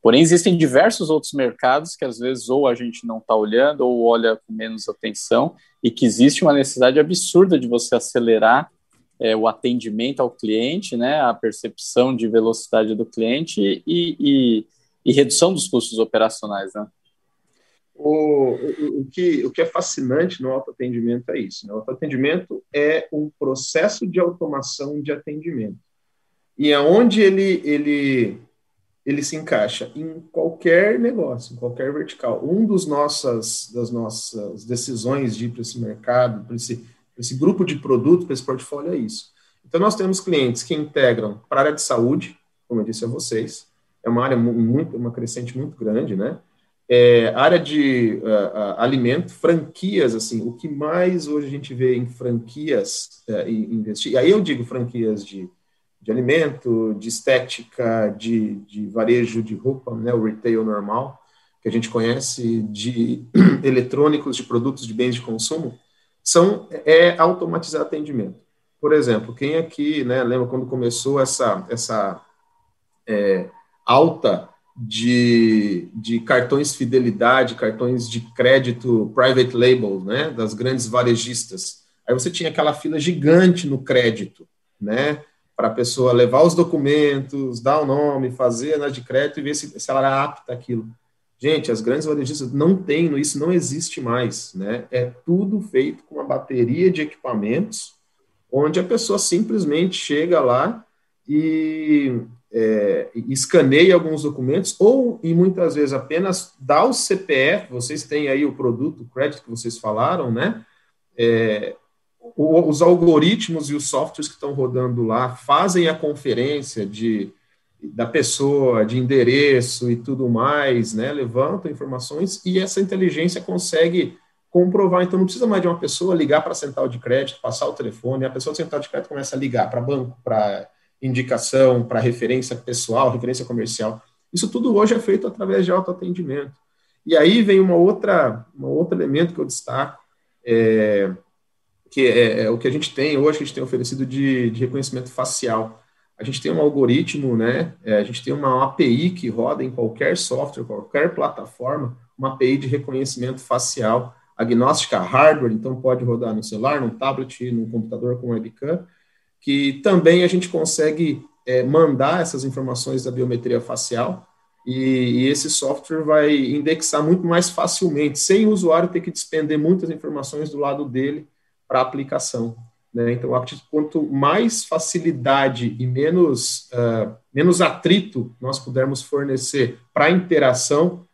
Speaker 1: Porém, existem diversos outros mercados que às vezes ou a gente não está olhando ou olha com menos atenção e que existe uma necessidade absurda de você acelerar é, o atendimento ao cliente, né, a percepção de velocidade do cliente e, e, e redução dos custos operacionais. Né?
Speaker 4: O, o, o, que, o que é fascinante no autoatendimento é isso. Né? O autoatendimento é um processo de automação de atendimento. E aonde ele, ele, ele se encaixa? Em qualquer negócio, em qualquer vertical. Um dos nossas, das nossas decisões de ir para esse mercado, para esse esse grupo de produto, para esse portfólio é isso. Então, nós temos clientes que integram para a área de saúde, como eu disse a vocês, é uma área muito, uma crescente muito grande, né? É, área de uh, uh, alimento, franquias, assim, o que mais hoje a gente vê em franquias uh, investir, e aí eu digo franquias de, de alimento, de estética, de, de varejo de roupa, né, o retail normal, que a gente conhece, de eletrônicos, de produtos de bens de consumo, são é automatizar atendimento. Por exemplo, quem aqui, né, lembra quando começou essa essa é, alta de, de cartões fidelidade, cartões de crédito private label, né, das grandes varejistas. Aí você tinha aquela fila gigante no crédito, né, para a pessoa levar os documentos, dar o nome, fazer a de crédito e ver se, se ela era apta aquilo. Gente, as grandes varejistas não têm, isso não existe mais, né? É tudo feito com uma bateria de equipamentos, onde a pessoa simplesmente chega lá e, é, escaneia alguns documentos, ou, e muitas vezes, apenas dá o CPF, vocês têm aí o produto, o crédito que vocês falaram, né? É, os algoritmos e os softwares que estão rodando lá fazem a conferência de da pessoa, de endereço e tudo mais, né? Levantam informações e essa inteligência consegue comprovar. Então, não precisa mais de uma pessoa ligar para a central de crédito, passar o telefone, a pessoa da central de crédito começa a ligar para banco, para indicação, para referência pessoal, referência comercial. Isso tudo hoje é feito através de autoatendimento. E aí vem uma outra, um outro elemento que eu destaco, é, que é, é, o que a gente tem hoje, a gente tem oferecido de, de reconhecimento facial a gente tem um algoritmo, né? É, a gente tem uma API que roda em qualquer software, qualquer plataforma, uma API de reconhecimento facial, agnóstica hardware, então pode rodar no celular, no tablet, no computador com webcam, que também a gente consegue é, mandar essas informações da biometria facial e, e, esse software vai indexar muito mais facilmente, sem o usuário ter que despender muitas informações do lado dele para aplicação. Né? Então, quanto mais facilidade e menos, uh, menos atrito nós pudermos fornecer para a interação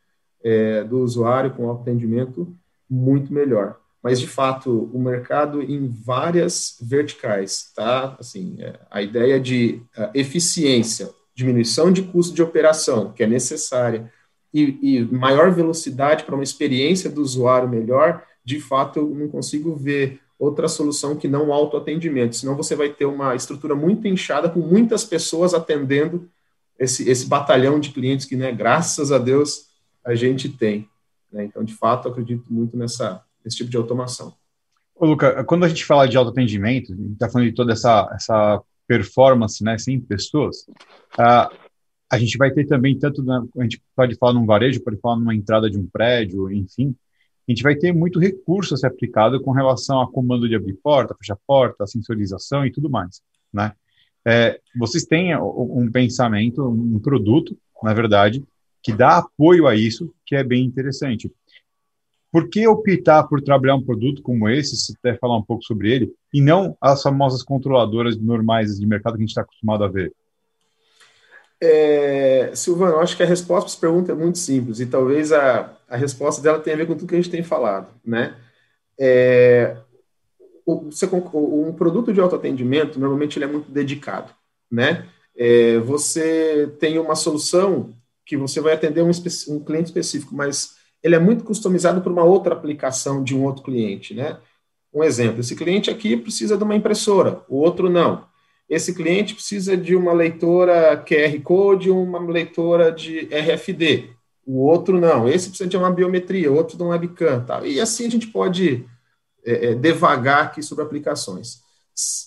Speaker 4: é, do usuário com o atendimento, muito melhor. Mas, de fato, o mercado em várias verticais, tá? Assim, é, a ideia de uh, eficiência, diminuição de custo de operação, que é necessária, e, e maior velocidade para uma experiência do usuário melhor, de fato, eu não consigo ver outra solução que não o autoatendimento, senão você vai ter uma estrutura muito inchada com muitas pessoas atendendo esse, esse batalhão de clientes que, né, graças a Deus, a gente tem. Né? Então, de fato, acredito muito nessa, nesse tipo de automação.
Speaker 3: Ô, Luca, quando a gente fala de autoatendimento, a gente está falando de toda essa, essa performance, né, sem pessoas, uh, a gente vai ter também, tanto a gente pode falar num varejo, pode falar numa entrada de um prédio, enfim, a gente vai ter muito recurso a ser aplicado com relação a comando de abrir porta, fechar porta, sensorização e tudo mais, né? É, vocês têm um pensamento, um produto, na verdade, que dá apoio a isso, que é bem interessante. Por que optar por trabalhar um produto como esse, se puder falar um pouco sobre ele, e não as famosas controladoras normais de mercado que a gente está acostumado a ver?
Speaker 4: É, Silvano, acho que a resposta para essa pergunta é muito simples e talvez a, a resposta dela tenha a ver com tudo que a gente tem falado, né? É, o, um produto de autoatendimento, normalmente ele é muito dedicado, né? É, você tem uma solução que você vai atender um, um cliente específico, mas ele é muito customizado para uma outra aplicação de um outro cliente, né? Um exemplo, esse cliente aqui precisa de uma impressora, o outro não esse cliente precisa de uma leitora QR Code, uma leitora de RFD. O outro não. Esse precisa de uma biometria, o outro de um webcam. Tá? E assim a gente pode é, é, devagar aqui sobre aplicações.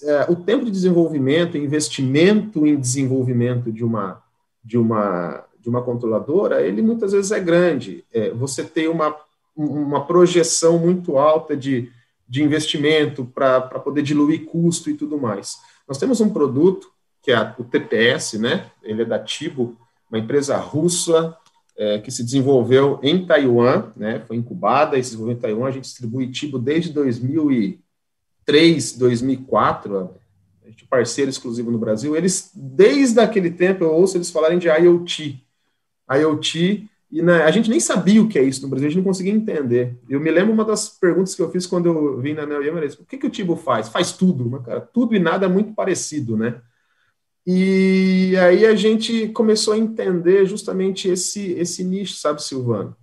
Speaker 4: É, o tempo de desenvolvimento, investimento em desenvolvimento de uma, de uma, de uma controladora, ele muitas vezes é grande. É, você tem uma, uma projeção muito alta de, de investimento para poder diluir custo e tudo mais. Nós temos um produto que é o TPS, né? Ele é da Tibo, uma empresa russa é, que se desenvolveu em Taiwan, né? Foi incubada e se desenvolveu em Taiwan. A gente distribui Tibo desde 2003, 2004. A gente é parceiro exclusivo no Brasil. Eles, desde aquele tempo, eu ouço eles falarem de IoT. IoT e né, a gente nem sabia o que é isso no Brasil, a gente não conseguia entender. Eu me lembro uma das perguntas que eu fiz quando eu vim na Neo Emirates, o que, que o Tibo faz? Faz tudo, mas, cara, tudo e nada é muito parecido, né? E aí a gente começou a entender justamente esse, esse nicho, sabe, Silvano?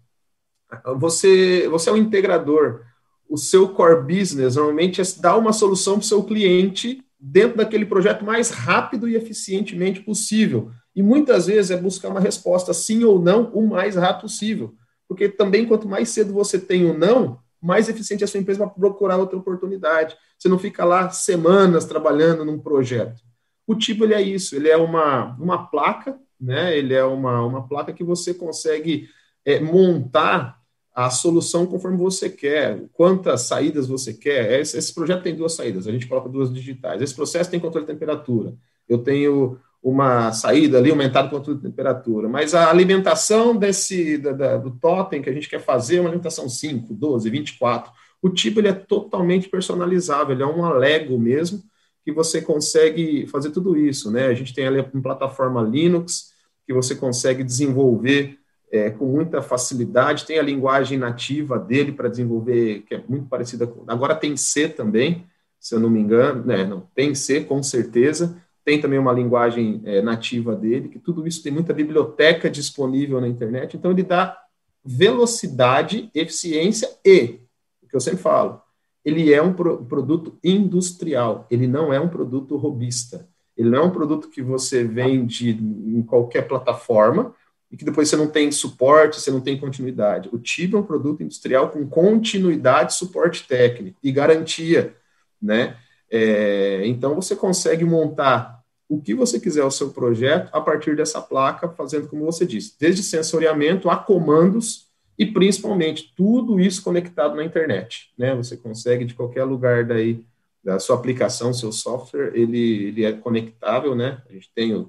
Speaker 4: Você, você é um integrador. O seu core business normalmente é dar uma solução para o seu cliente dentro daquele projeto mais rápido e eficientemente possível e muitas vezes é buscar uma resposta sim ou não o mais rápido possível. Porque também, quanto mais cedo você tem o não, mais eficiente é a sua empresa para procurar outra oportunidade. Você não fica lá semanas trabalhando num projeto. O tipo ele é isso, ele é uma, uma placa, né? Ele é uma, uma placa que você consegue é, montar a solução conforme você quer, quantas saídas você quer. Esse, esse projeto tem duas saídas, a gente coloca duas digitais. Esse processo tem controle de temperatura. Eu tenho uma saída ali, aumentar o controle de temperatura, mas a alimentação desse da, da, do totem que a gente quer fazer é uma alimentação 5, 12, 24. O tipo ele é totalmente personalizável, ele é um Lego mesmo, que você consegue fazer tudo isso, né? A gente tem ali uma plataforma Linux que você consegue desenvolver é, com muita facilidade, tem a linguagem nativa dele para desenvolver, que é muito parecida com. Agora tem C também, se eu não me engano, né? Não, tem C com certeza tem também uma linguagem é, nativa dele, que tudo isso tem muita biblioteca disponível na internet, então ele dá velocidade, eficiência e, o que eu sempre falo, ele é um pro, produto industrial, ele não é um produto robista, ele não é um produto que você vende em qualquer plataforma e que depois você não tem suporte, você não tem continuidade. O TIB é um produto industrial com continuidade, suporte técnico e garantia, né? É, então, você consegue montar o que você quiser o seu projeto a partir dessa placa, fazendo como você disse, desde sensoriamento a comandos e principalmente tudo isso conectado na internet. Né? Você consegue de qualquer lugar daí da sua aplicação, seu software, ele, ele é conectável, né? A gente tem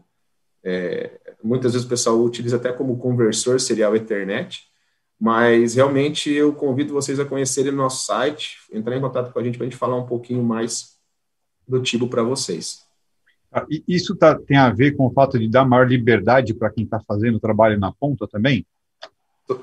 Speaker 4: é, muitas vezes o pessoal utiliza até como conversor serial Ethernet, mas realmente eu convido vocês a conhecerem o nosso site, entrar em contato com a gente para a gente falar um pouquinho mais do tipo para vocês.
Speaker 3: Ah, isso tá, tem a ver com o fato de dar maior liberdade para quem está fazendo o trabalho na ponta também?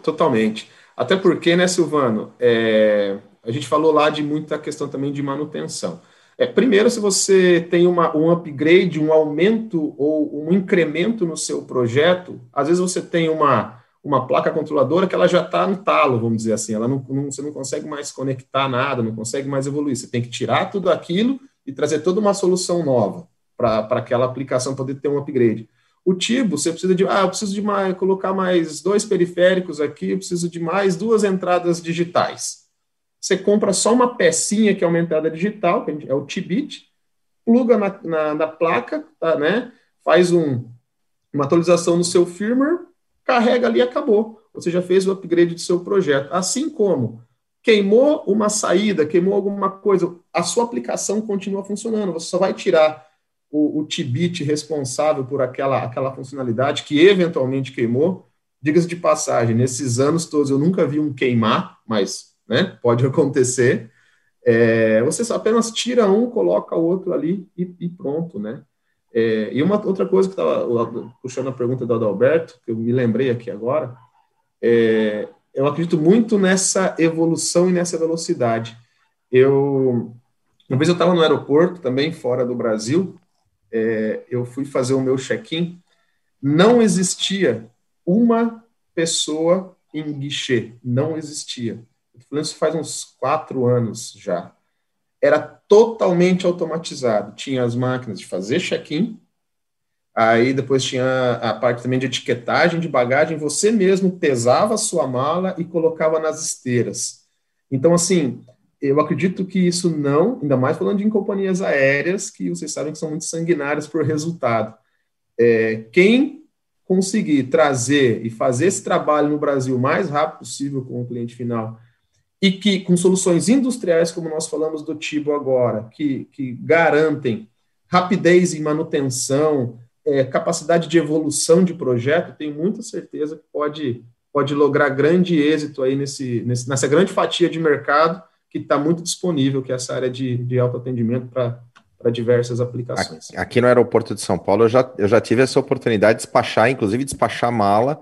Speaker 4: Totalmente. Até porque, né, Silvano, é, a gente falou lá de muita questão também de manutenção. É, primeiro, se você tem uma, um upgrade, um aumento ou um incremento no seu projeto, às vezes você tem uma, uma placa controladora que ela já está no talo, vamos dizer assim, ela não, não, você não consegue mais conectar nada, não consegue mais evoluir, você tem que tirar tudo aquilo e trazer toda uma solução nova para aquela aplicação poder ter um upgrade. O Tibo, você precisa de, ah, eu preciso de mais, colocar mais dois periféricos aqui, eu preciso de mais duas entradas digitais. Você compra só uma pecinha que é uma entrada digital, que é o T-Bit, pluga na, na, na placa, tá, né? faz um, uma atualização no seu firmware, carrega ali e acabou. Você já fez o upgrade do seu projeto. Assim como queimou uma saída, queimou alguma coisa, a sua aplicação continua funcionando. Você só vai tirar o, o T-bit responsável por aquela, aquela funcionalidade que eventualmente queimou. Diga-se de passagem, nesses anos todos eu nunca vi um queimar, mas né, pode acontecer. É, você apenas tira um, coloca o outro ali e, e pronto, né? É, e uma outra coisa que estava puxando a pergunta do Adalberto, que eu me lembrei aqui agora, é, eu acredito muito nessa evolução e nessa velocidade. Eu, uma vez eu estava no aeroporto, também fora do Brasil, é, eu fui fazer o meu check-in, não existia uma pessoa em guichê, não existia. Isso faz uns quatro anos já. Era totalmente automatizado. Tinha as máquinas de fazer check-in, aí depois tinha a parte também de etiquetagem de bagagem, você mesmo pesava a sua mala e colocava nas esteiras. Então, assim, eu acredito que isso não, ainda mais falando de companhias aéreas, que vocês sabem que são muito sanguinárias por resultado. É, quem conseguir trazer e fazer esse trabalho no Brasil o mais rápido possível com o cliente final, e que com soluções industriais, como nós falamos do Tibo agora, que, que garantem rapidez em manutenção, é, capacidade de evolução de projeto, tenho muita certeza que pode, pode lograr grande êxito aí nesse, nesse nessa grande fatia de mercado que está muito disponível, que é essa área de, de autoatendimento para para diversas aplicações.
Speaker 2: Aqui no aeroporto de São Paulo, eu já, eu já tive essa oportunidade de despachar, inclusive despachar mala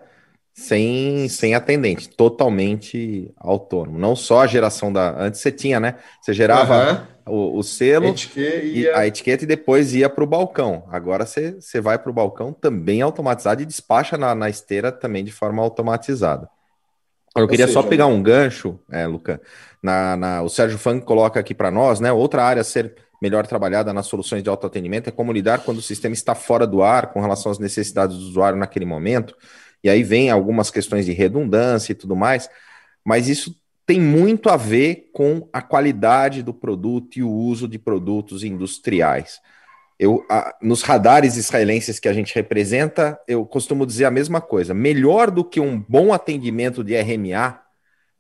Speaker 2: sem, sem atendente, totalmente autônomo. Não só a geração da. Antes você tinha, né? Você gerava uhum. o, o, selo, etiqueta e a etiqueta e depois ia para o balcão. Agora você, você vai para o balcão também automatizado e despacha na, na esteira também de forma automatizada. Eu Ou queria seja, só pegar um gancho, é, Luca. Na, na, o Sérgio Fang coloca aqui para nós, né? Outra área a ser melhor trabalhada nas soluções de autoatendimento é como lidar quando o sistema está fora do ar com relação às necessidades do usuário naquele momento. E aí vem algumas questões de redundância e tudo mais, mas isso tem muito a ver com a qualidade do produto e o uso de produtos industriais. Eu, a, nos radares israelenses que a gente representa, eu costumo dizer a mesma coisa. Melhor do que um bom atendimento de RMA,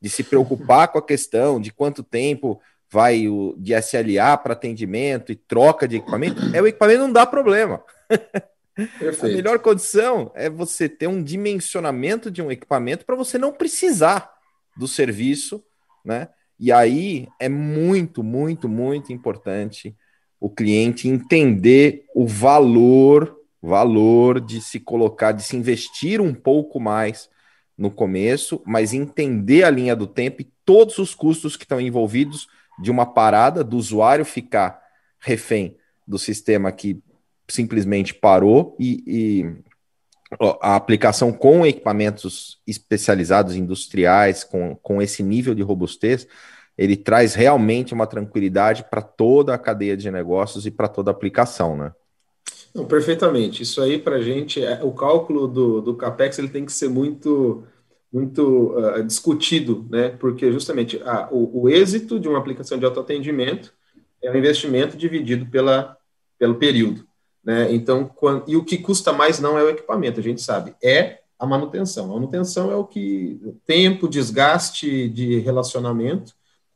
Speaker 2: de se preocupar com a questão de quanto tempo vai o de SLA para atendimento e troca de equipamento, é o equipamento não dá problema. Perfeito. A melhor condição é você ter um dimensionamento de um equipamento para você não precisar do serviço, né? E aí é muito, muito, muito importante o cliente entender o valor, valor de se colocar, de se investir um pouco mais no começo, mas entender a linha do tempo e todos os custos que estão envolvidos de uma parada, do usuário ficar refém do sistema que simplesmente parou e, e a aplicação com equipamentos especializados industriais, com, com esse nível de robustez, ele traz realmente uma tranquilidade para toda a cadeia de negócios e para toda a aplicação, né?
Speaker 4: Não, perfeitamente. Isso aí para a gente, é, o cálculo do, do capex ele tem que ser muito muito uh, discutido, né? Porque justamente a, o, o, êxito de uma aplicação de autoatendimento é o investimento dividido pela, pelo período, né? Então, quando, e o que custa mais não é o equipamento, a gente sabe, é a manutenção. A manutenção é o que tempo, desgaste de relacionamento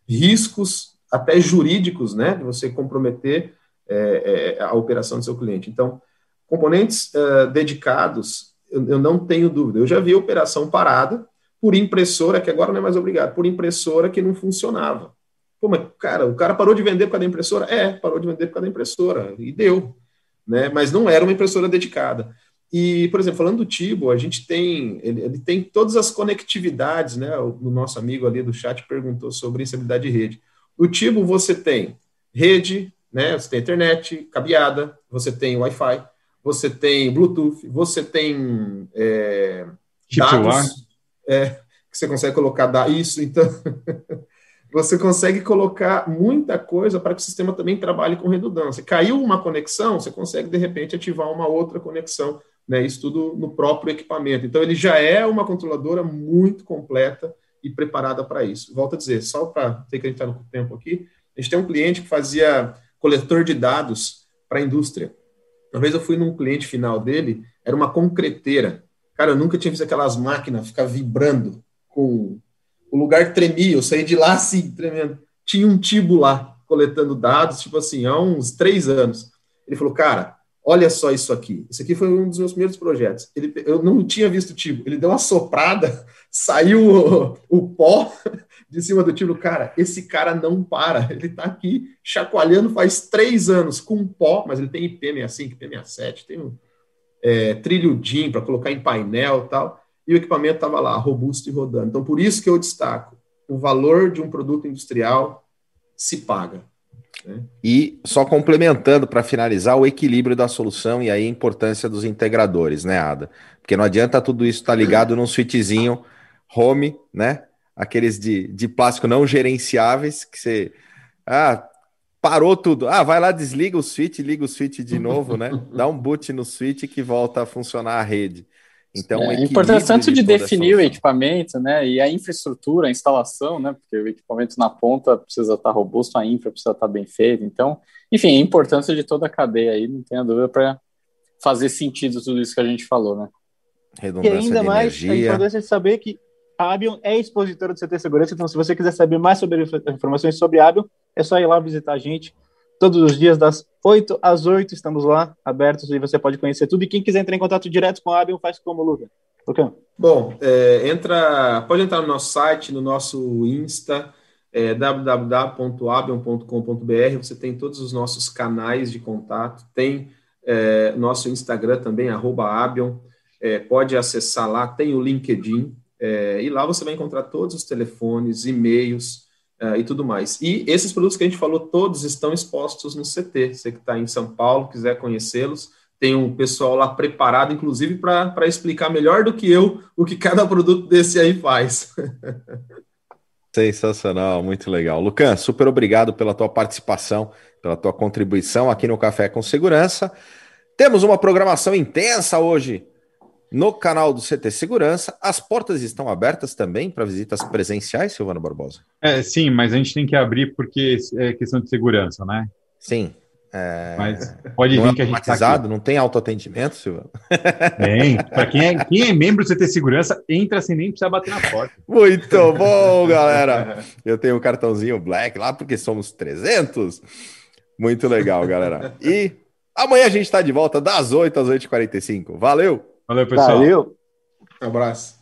Speaker 4: riscos até jurídicos, né, de você comprometer é, é, a operação do seu cliente. Então, componentes uh, dedicados, eu, eu, não tenho dúvida. Eu já vi operação parada por impressora, que agora não é mais obrigado, por impressora que não funcionava. Pô, mas, cara, o cara parou de vender por causa da impressora? É, parou de vender por causa da impressora, e deu. Né? Mas não era uma impressora dedicada. E, por exemplo, falando do Tibo, a gente tem, ele, ele, tem todas as conectividades, né? O, o, nosso amigo ali do chat perguntou sobre instabilidade de rede. O Tibo você tem rede, né? Você tem internet, cabeada, você tem Wi-Fi, você tem Bluetooth, você tem é, dados, é, que você consegue colocar isso, então você consegue colocar muita coisa para que o sistema também trabalhe com redundância. Caiu uma conexão, você consegue de repente ativar uma outra conexão, né? Isso tudo no próprio equipamento. Então ele já é uma controladora muito completa e preparada para isso. Volto a dizer, só para ter que a gente está no tempo aqui, a gente tem um cliente que fazia coletor de dados para a indústria. Uma vez eu fui num cliente final dele, era uma concreteira. Cara, eu nunca tinha visto aquelas máquinas ficar vibrando com o lugar tremia, eu saí de lá assim, tremendo. Tinha um tibo lá, coletando dados, tipo assim, há uns três anos. Ele falou, cara, olha só isso aqui. Isso aqui foi um dos meus primeiros projetos. Ele, eu não tinha visto tibo. Ele deu uma soprada, saiu o, o pó de cima do tibo. Cara, esse cara não para. Ele tá aqui chacoalhando faz três anos com pó, mas ele tem IP65, IP67, tem um é, trilho DIN para colocar em painel tal e o equipamento estava lá, robusto e rodando. Então, por isso que eu destaco, o valor de um produto industrial se paga.
Speaker 2: Né? E só complementando para finalizar o equilíbrio da solução e aí a importância dos integradores, né, Ada? Porque não adianta tudo isso estar tá ligado num switchzinho home, né? Aqueles de, de plástico não gerenciáveis que você. Ah, parou tudo. Ah, vai lá, desliga o switch, liga o switch de novo, né? Dá um boot no switch que volta a funcionar a rede.
Speaker 1: Então, é, importante tanto de, de definir o equipamento, né, e a infraestrutura, a instalação, né, porque o equipamento na ponta precisa estar robusto, a infra precisa estar bem feita. Então, enfim, a importância de toda a cadeia aí, não tenha dúvida para fazer sentido tudo isso que a gente falou, né?
Speaker 5: e ainda mais energia. a importância de saber que a Abion é expositora do CT Segurança, então se você quiser saber mais sobre informações sobre a Abion, é só ir lá visitar a gente todos os dias, das 8 às 8, estamos lá, abertos, e você pode conhecer tudo. E quem quiser entrar em contato direto com a Abion, faz como, Luca?
Speaker 4: Okay. Bom, é, entra, pode entrar no nosso site, no nosso Insta, é, www.abion.com.br, você tem todos os nossos canais de contato, tem é, nosso Instagram também, arroba Abion, é, pode acessar lá, tem o LinkedIn, é, e lá você vai encontrar todos os telefones, e-mails, uh, e tudo mais. E esses produtos que a gente falou, todos estão expostos no CT. Você que está em São Paulo, quiser conhecê-los, tem um pessoal lá preparado, inclusive, para explicar melhor do que eu o que cada produto desse aí faz.
Speaker 2: Sensacional, muito legal. Lucan, super obrigado pela tua participação, pela tua contribuição aqui no Café com Segurança. Temos uma programação intensa hoje no canal do CT Segurança. As portas estão abertas também para visitas presenciais, Silvano Barbosa?
Speaker 3: É, sim, mas a gente tem que abrir porque é questão de segurança, né?
Speaker 2: Sim.
Speaker 3: É... Mas pode não vir é que a gente
Speaker 2: tá Não tem autoatendimento, Silvano?
Speaker 3: Tem. Para quem é, quem é membro do CT Segurança, entra sem nem precisar bater na porta.
Speaker 2: Muito bom, galera. Eu tenho um cartãozinho Black lá porque somos 300. Muito legal, galera. E amanhã a gente está de volta das 8 às 8h45. Valeu!
Speaker 3: Valeu, pessoal.
Speaker 5: Valeu.
Speaker 4: Um abraço.